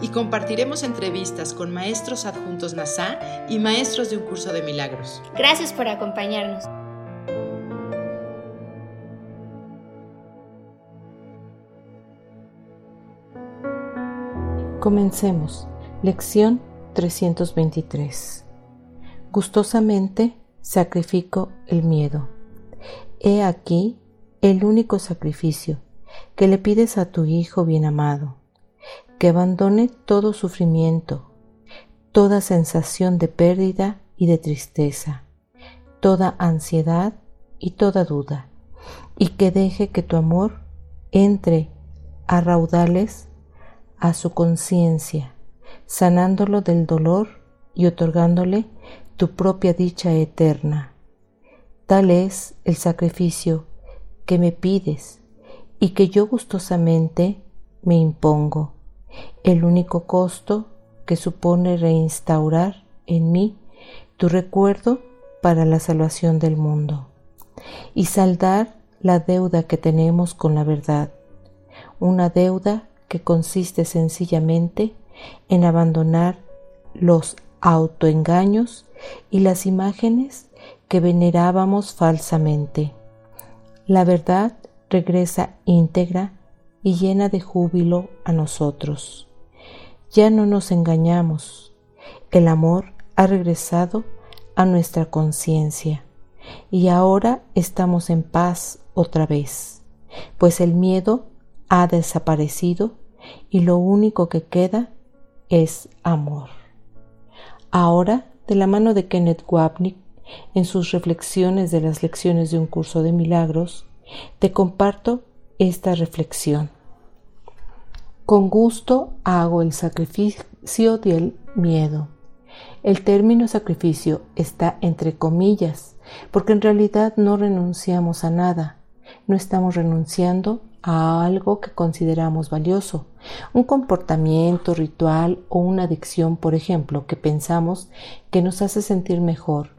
Y compartiremos entrevistas con maestros adjuntos NASA y maestros de un curso de milagros. Gracias por acompañarnos. Comencemos. Lección 323. Gustosamente sacrifico el miedo. He aquí el único sacrificio que le pides a tu Hijo bien amado, que abandone todo sufrimiento, toda sensación de pérdida y de tristeza, toda ansiedad y toda duda, y que deje que tu amor entre a raudales a su conciencia, sanándolo del dolor y otorgándole tu propia dicha eterna. Tal es el sacrificio que me pides y que yo gustosamente me impongo, el único costo que supone reinstaurar en mí tu recuerdo para la salvación del mundo y saldar la deuda que tenemos con la verdad, una deuda que consiste sencillamente en abandonar los autoengaños y las imágenes que venerábamos falsamente. La verdad regresa íntegra y llena de júbilo a nosotros. Ya no nos engañamos. El amor ha regresado a nuestra conciencia y ahora estamos en paz otra vez, pues el miedo ha desaparecido y lo único que queda es amor. Ahora, de la mano de Kenneth Wapnick, en sus reflexiones de las lecciones de un curso de milagros, te comparto esta reflexión. Con gusto hago el sacrificio del miedo. El término sacrificio está entre comillas, porque en realidad no renunciamos a nada, no estamos renunciando a algo que consideramos valioso, un comportamiento, ritual o una adicción, por ejemplo, que pensamos que nos hace sentir mejor,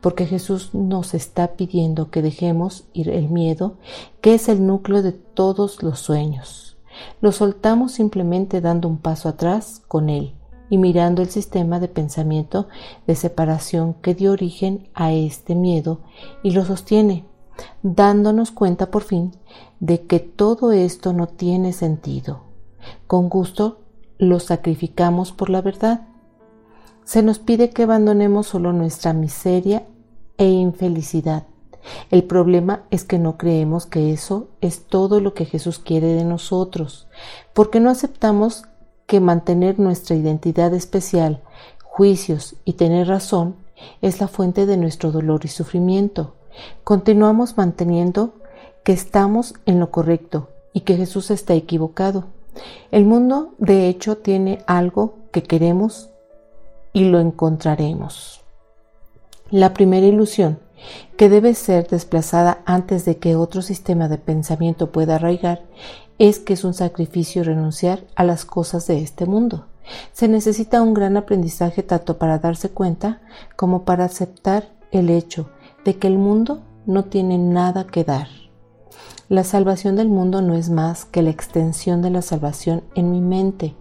porque Jesús nos está pidiendo que dejemos ir el miedo, que es el núcleo de todos los sueños. Lo soltamos simplemente dando un paso atrás con él y mirando el sistema de pensamiento de separación que dio origen a este miedo y lo sostiene dándonos cuenta por fin de que todo esto no tiene sentido. Con gusto lo sacrificamos por la verdad. Se nos pide que abandonemos solo nuestra miseria e infelicidad. El problema es que no creemos que eso es todo lo que Jesús quiere de nosotros, porque no aceptamos que mantener nuestra identidad especial, juicios y tener razón es la fuente de nuestro dolor y sufrimiento. Continuamos manteniendo que estamos en lo correcto y que Jesús está equivocado. El mundo, de hecho, tiene algo que queremos y lo encontraremos. La primera ilusión, que debe ser desplazada antes de que otro sistema de pensamiento pueda arraigar, es que es un sacrificio renunciar a las cosas de este mundo. Se necesita un gran aprendizaje tanto para darse cuenta como para aceptar el hecho de que el mundo no tiene nada que dar. La salvación del mundo no es más que la extensión de la salvación en mi mente,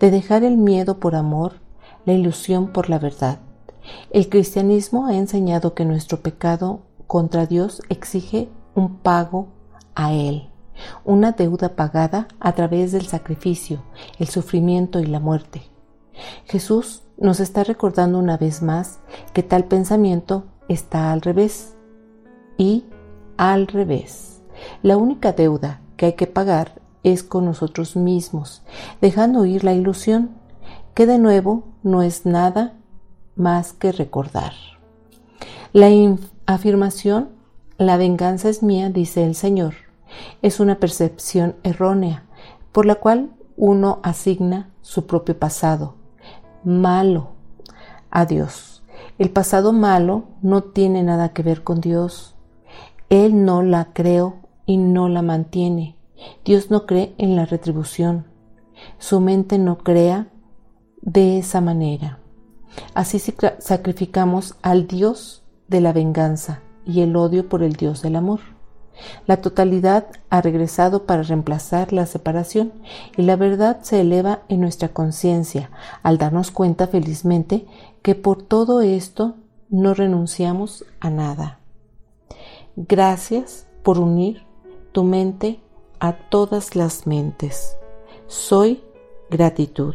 de dejar el miedo por amor, la ilusión por la verdad. El cristianismo ha enseñado que nuestro pecado contra Dios exige un pago a Él, una deuda pagada a través del sacrificio, el sufrimiento y la muerte. Jesús nos está recordando una vez más que tal pensamiento está al revés y al revés. La única deuda que hay que pagar es con nosotros mismos, dejando ir la ilusión, que de nuevo no es nada más que recordar. La afirmación, la venganza es mía, dice el Señor, es una percepción errónea por la cual uno asigna su propio pasado, malo a Dios. El pasado malo no tiene nada que ver con Dios. Él no la creó y no la mantiene. Dios no cree en la retribución. Su mente no crea de esa manera. Así sacrificamos al Dios de la venganza y el odio por el Dios del amor. La totalidad ha regresado para reemplazar la separación y la verdad se eleva en nuestra conciencia al darnos cuenta felizmente que por todo esto no renunciamos a nada. Gracias por unir tu mente a todas las mentes. Soy gratitud.